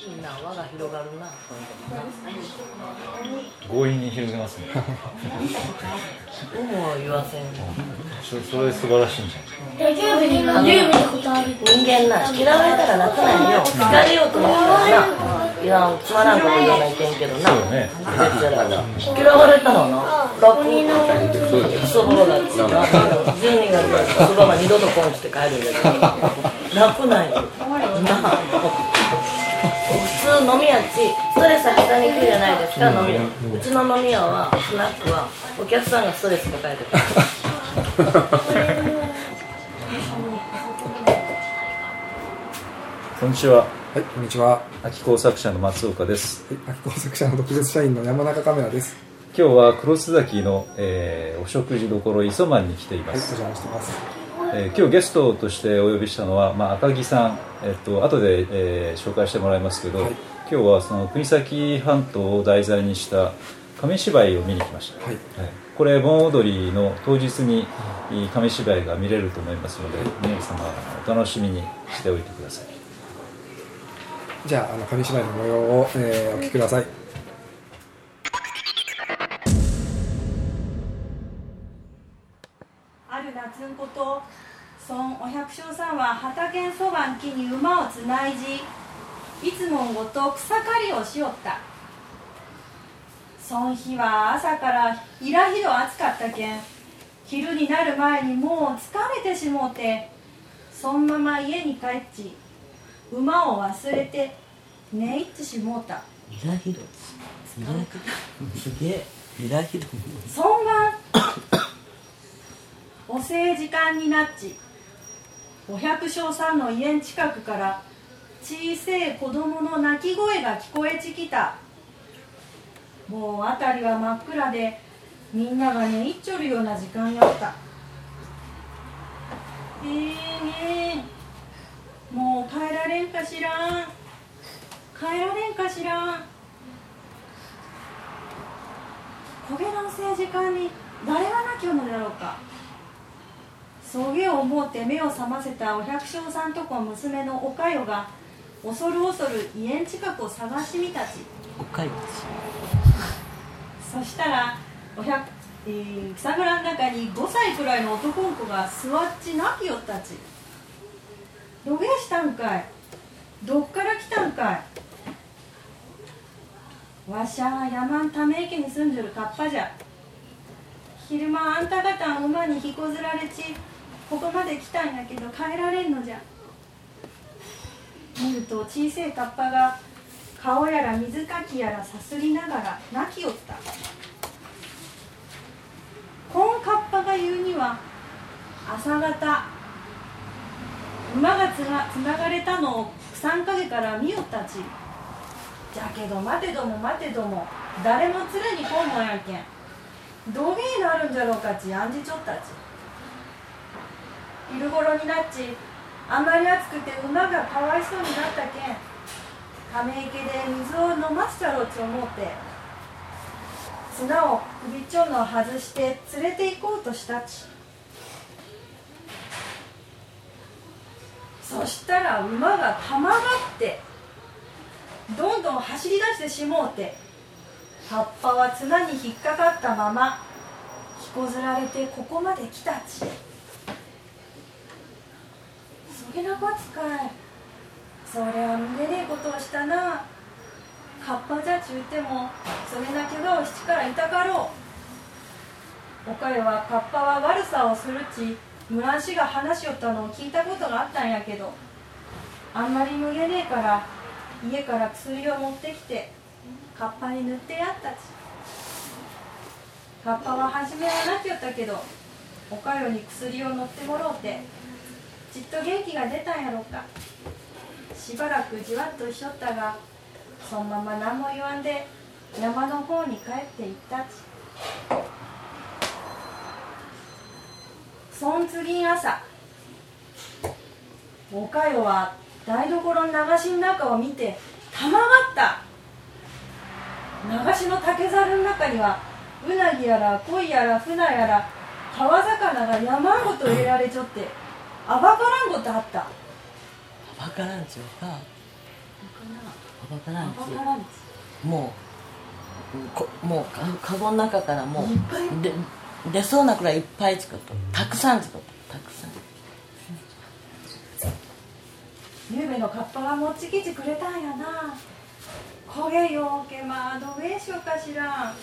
いいな輪が広がるな。強引に広げますね。有無を言わせん。そそれ素晴らしいんじゃ野球部に野球部にことある人間な嫌われたら楽なんよ。好かれようと思ったらないやつまらんこと言わないけんけどな。そうよね嫌われたのな。楽クソボロだって12月そ二度とこんして帰るんだけど。楽なんよ なあ普通飲み屋っちストレス発散に来るじゃないですか飲み屋。うちの飲み屋はスナックはお客さんがストレス抱えてる こんにちは。はい、こんにちは。は秋工作者の松岡です。い、秋工作者の特別社員の山中カメラです。今日は黒須崎の、えーお食事処磯満に来ていまはい、おす、邪魔してます。えー今日ゲストとしてお呼びしたのは、まあ、赤木さん、えっと後で、えー紹介してもらいますけど、はい。今日はその国東半島を題材にした紙芝居を見に来ました、はい、これ盆踊りの当日にい。い紙芝居が見れると思いますので皆様お楽しみにしておいてください。じゃあ、あの紙芝居の模様を、えーお聞きください。ある夏んこと孫お百姓さんは畑んそばん木に馬をつないじいつもごと草刈りをしよった。そん日は朝からいらひど暑かったけん昼になる前にもう疲れてしもうてそんまま家に帰っち馬を忘れて寝入ってしもうた。イラヒドイラヒドすげえ。イラヒドそんがおせい時間になっち。お百姓さんの家ん近くから小せえ子供の泣き声が聞こえちきた。もう辺りは真っ暗でみんなが寝入っちょるような時間やった。えーねえもう帰られんかしらん。帰られんかしらん。焦げのせい時間に誰がなきょのだろうか。そげを思うて目を覚ませたお百姓さんとこ娘のおかよが恐る恐る家ん近くを探しみたち。おかゆそしたらお百、えー草むらの中に5歳くらいの男の子が座っち泣きよったち。どげしたんかい。どっから来たんかい。わしゃ山んため池に住んでるカッパじゃ。昼間あんた方ん馬に引こずられちここまで来たんやけど帰られんのじゃ。見ると小せえカッパが顔やら水かきやらさすりながら泣きよった。こんカッパが言うには朝方馬がつがつながれたのを草ん陰から見よったち。じゃけど待てども待てども誰も連れに来んもんやけん。どげになるんじゃろうかち案じちょったち。昼頃になっちあまり暑くて馬がかわいそうになったけんため池で水を飲ませちゃろうち思って綱を首ちょんの外して連れて行こうとしたち。そしたら馬がたまがってどんどん走り出してしもうて葉っぱは綱に引っかかったまま引こずられてここまで来たち。そげなこつかい。それは見れねえことをしたな。カッパじゃちゅうてもそげな怪我をしちからいたかろう。おかよはカッパは悪さをするち村氏が話しよったのを聞いたことがあったんやけどあんまり脱げねえから家から薬を持ってきてカッパに塗ってやったち。カッパは初めは泣きよったけどおかよに薬を塗ってもろうてちっと元気が出たんやろか。しばらくじわっとしとったがそのまま何も言わんで山の方に帰っていったち。そん次朝おかよは台所の流しの中を見てたまがった。流しの竹ざるの中にはうなぎやら鯉やら船やら川魚が山ごと入れられちょってあばからんごとあった？わからんちゅうかパパカランチ。もうこもうかカゴの中からもうで出そうなくらいいっぱい作った。たくさん作った。たくさん。ゆうべのカッパが持ちきてくれたんやな。焦げようけまどげしようかしら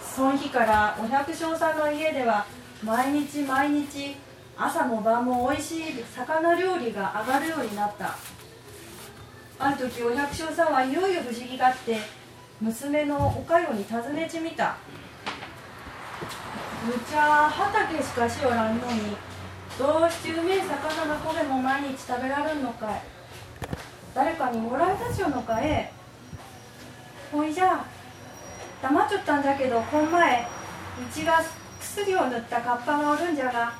その日からお百姓さんの家では毎日毎日朝も晩も美味しい魚料理が上がるようになった。ある時お百姓さんはいよいよ不思議があって娘のおかよに尋ねてみた。むちゃ畑しかしおらんのにどうしてうめえ魚がこれも毎日食べられんのかい。誰かにもらいたちよのかえ。ほいじゃ黙っちゃったんだけどこん前うちが薬を塗ったカッパがおるんじゃが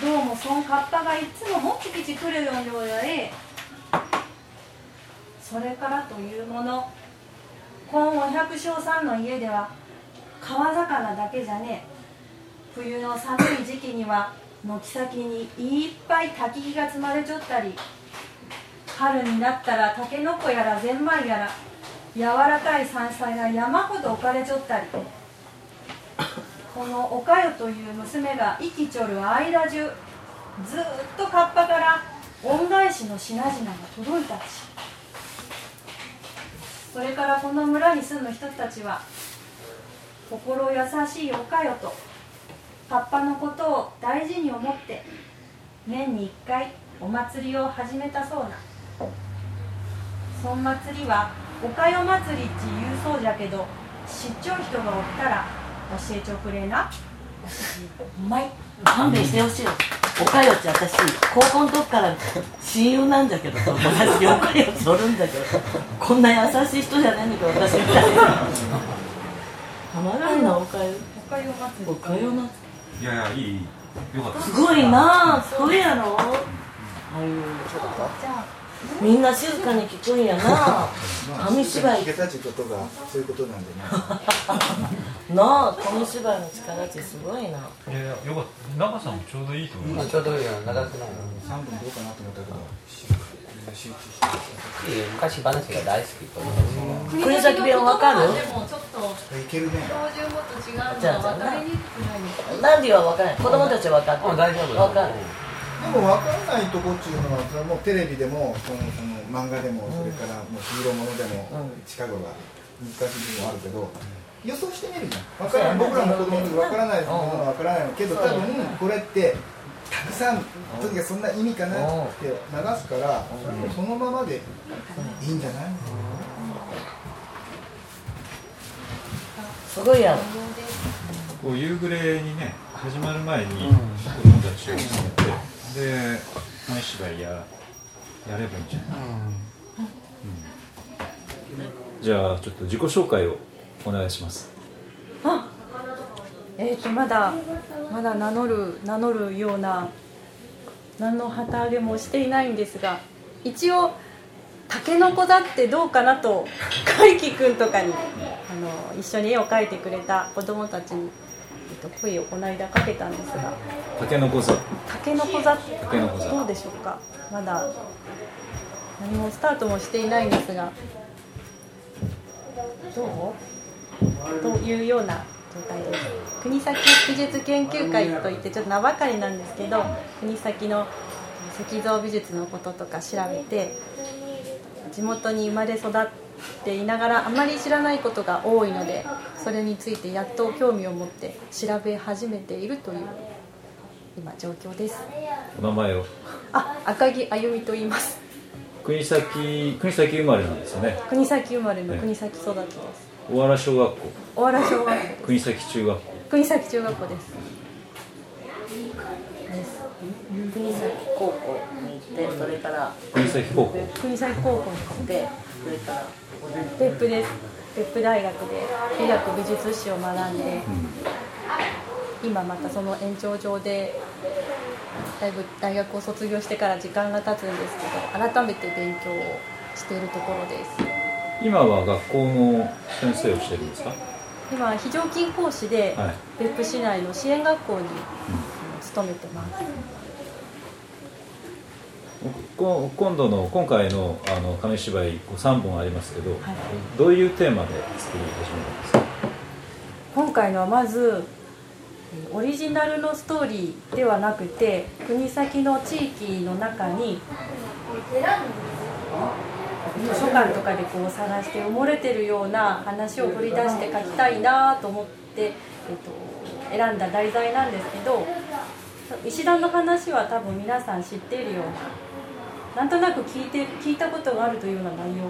どうもそのカッパがいつも持ってきてくれるんでおやえそれからというものこのお百姓さんの家では川魚だけじゃねえ。冬の寒い時期には軒先にいっぱい焚き火が積まれちょったり春になったらタケノコやらゼンマイやら柔らかい山菜が山ほど置かれちょったり。このおかよという娘が生きちょる間中ずっとカッパから恩返しの品々が届いたちそれからこの村に住む人たちは心優しいおかよとカッパのことを大事に思って年に1回お祭りを始めたそうな。そん祭りはおかよ祭りっち言うそうじゃけど知っちょう人がおったら教えちょくれなうまい勘弁してほしいよ。おかよって私高校の時から親友なんだけど友達におかよっておるんだけど。こんな優しい人じゃないんだけど私みたいなたまらんなおかよ。おかよ。祭り。おかよな。いやいやいいよかった。すごいなあそうやろ？ああいうじゃあみんな静かに聞くんやな。紙芝居。聞けたちことがそういうことなんでね。なあ紙芝居の力ってすごいな。いやいやよかった長さもちょうどいいと思います。ちょうどいいよ。長くない3分どうかなと思ったけど集中していいよ昔話が大好きと思う国崎弁わかる？でもちょっといけるね標準語と違うのじゃあは分かりにくくないですか？なんでは分からない。子供たちは分かってうん大丈夫。分かるでも分からないとこっていうのはそれはもうテレビでもそのその漫画でもそれからもうヒーローものでもうん。近頃が難しい部分もあるけど予想してみるじゃん。分からない僕らも子供の時分からないものは分からないけど多分これってたくさんとにかくそんな意味かなって流すからそのままでいいんじゃない？すごいやろこう夕暮れにね始まる前に子供たちを集めてで紙芝居ややればいいんじゃない、じゃあちょっと自己紹介をお願いします。えー、とまだまだ名乗る名乗るような何の旗揚げもしていないんですが一応タケノコだってどうかなと海輝くんとかにあの一緒に絵を描いてくれた子供たちに、と、声をこの間かけたんですが。たけのこ座。タケノコ座。どうでしょうか？まだ。何もスタートもしていないんですが。どう？というような状態です。国崎美術研究会といってちょっと名ばかりなんですけど国崎の石像美術のこととか調べて地元に生まれ育っていながらあまり知らないことが多いのでそれについてやっと興味を持って調べ始めているという今状況です。お名前を？あ赤木あゆみと言います。国崎国崎生まれなんですよね。国崎生まれのええ。国崎育ちです。小原小学校。小原小学校国崎中学校。国崎中学校です。国崎高校に行ってそれから国崎高校。国崎高校に行ってでそれから別府です別府大学で美学美術史を学んで、今またその延長上でだいぶ大学を卒業してから時間が経つんですけど改めて勉強をしているところです。今は学校の先生をしてるんですか？今非常勤講師ではい。別府市内の支援学校に、勤めてますこ今度の今回のあの紙芝居こう3本ありますけど、どういうテーマで作り始めたんですか？今回のはまずオリジナルのストーリーではなくて国先の地域の中に図書館とかでこう探して埋もれてるような話を掘り出して書きたいなと思って、えっと、選んだ題材なんですけど石段の話は多分皆さん知っているようななんとなく聞いて聞いたことがあるというような内容。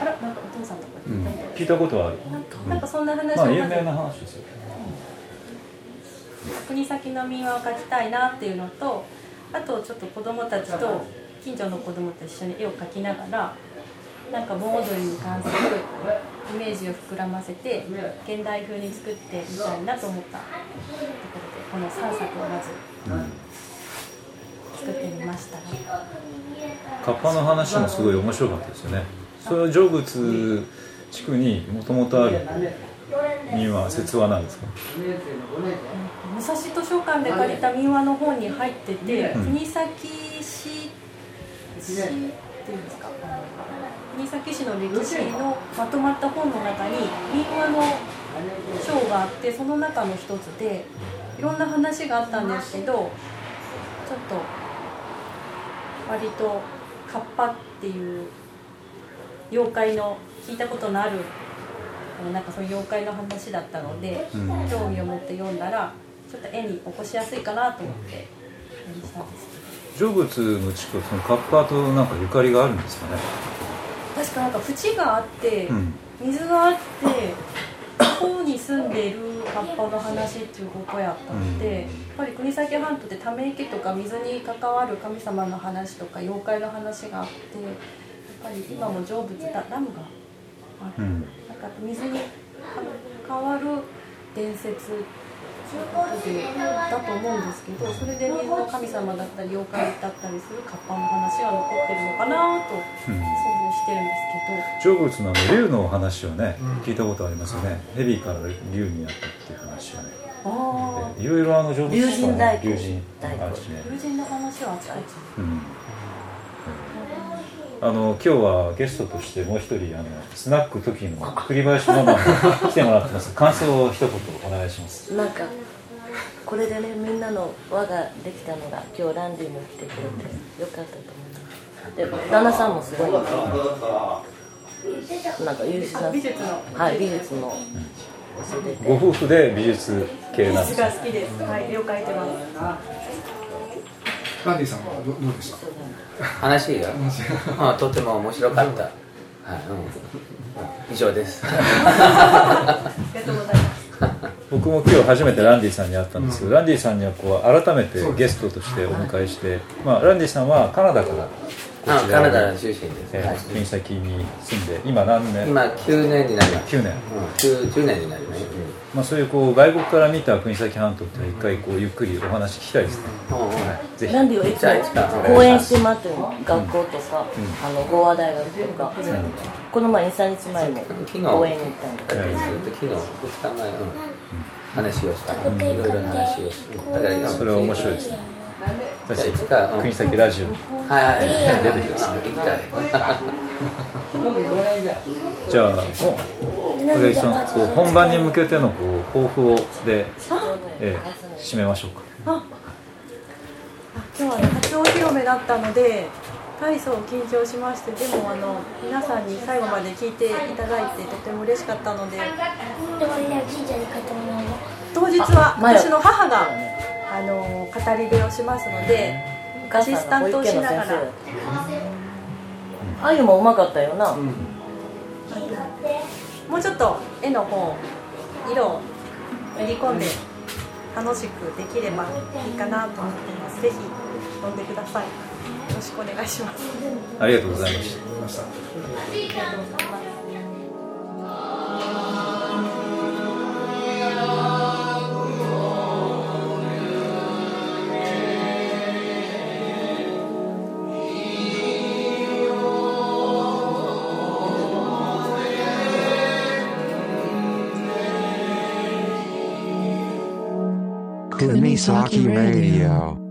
あらなんかお父さんとか、うん、聞いたことはある。なんかそんな話まあ有名な話ですよ。国先の民話を描きたいなっていうのとあとちょっと子供たちと近所の子供と一緒に絵を描きながらなんか盆踊りに関するイメージを膨らませて現代風に作ってみたいなと思ったところでこの3作をまず。作ってみました、カッパの話もすごい面白かったですよね。それは成仏地区にもともとある民話説話なんですか？武蔵図書館で借りた民話の本に入ってて、うん、国東市市っていうんですか？国東市の歴史のまとまった本の中に民話の章があってその中の一つでいろんな話があったんですけどちょっと割とカッパっていう妖怪の聞いたことのあるなんかそういう妖怪の話だったので、うん、興味を持って読んだらちょっと絵に起こしやすいかなと思って絵にしたんです成仏の地区はそのカッパとなんかゆかりがあるんですかね。確かなんか縁があって、うん、水があって住んでいるカッパの話っていうことやったので、うん、やっぱり国東半島ってため池とか水に関わる神様の話とか妖怪の話があってやっぱり今も成仏ダダムがある、うん、なんか水に変わる伝説だと思うんですけどそれで水の神様だったり妖怪だったりするカッパの話が残ってるのかなと想像してるんですけど、成仏のあの竜の話をね、聞いたことありますよね、蛇から竜になったっていう話はね。いろいろあの成仏竜神大竜神竜神の話はあちこち、うん。あの今日はゲストとしてもう一人あのスナック時の栗林ママに来てもらってます。感想を一言お願いします。なんかこれでね。みんなの輪ができたのが今日ランディも来てくれてよかったと思いますで旦那さんもすごいなんか優秀な美術のはい美術の、ご夫婦で美術系なんですが好きですはい。絵を描い。てますランディさんはどどうでした話があとても面白かった、はい。うん、以上ですありがとうござい。ます僕も今日初めてランディさんに会ったんですけど、うん、ランディさんにはこう改めてゲストとしてお迎えして、まあ、ランディさんはカナダからあカナダ出身です、えー、国先に住んで今何年？今9年になります。9年、うん、9, 9年になります、うんまあ、そういうこう外国から見た国東半島って一回こうゆっくりお話聞きたいですね、はい、ぜひ。なんでよいつも講演してもってる学校とか、うん、あの語話大学とか、うん、この前23日前も講演に行ったんで昨日。2日前、うん、話をした、いろいろな話をしただからそれは面白いです。ね私国崎ラジオ。はいはい。出てきます。ね じゃあこれそのこう本番に向けてのこう抱負をで、えー、締めましょうか。あ今日はね初お披露目だったので大層緊張しましてでもあの皆さんに最後まで聞いていただいてとても嬉しかったので。当日は私の母があの語り部をしますのでアシスタントをしながら。あゆもうまかったよな、うん、もうちょっと絵の方色を塗り込ん。で楽しくできればいいかなと思って。いますぜひ読ん。でくださいよろしくお願いしますありがとうございました Kumisaki Radio.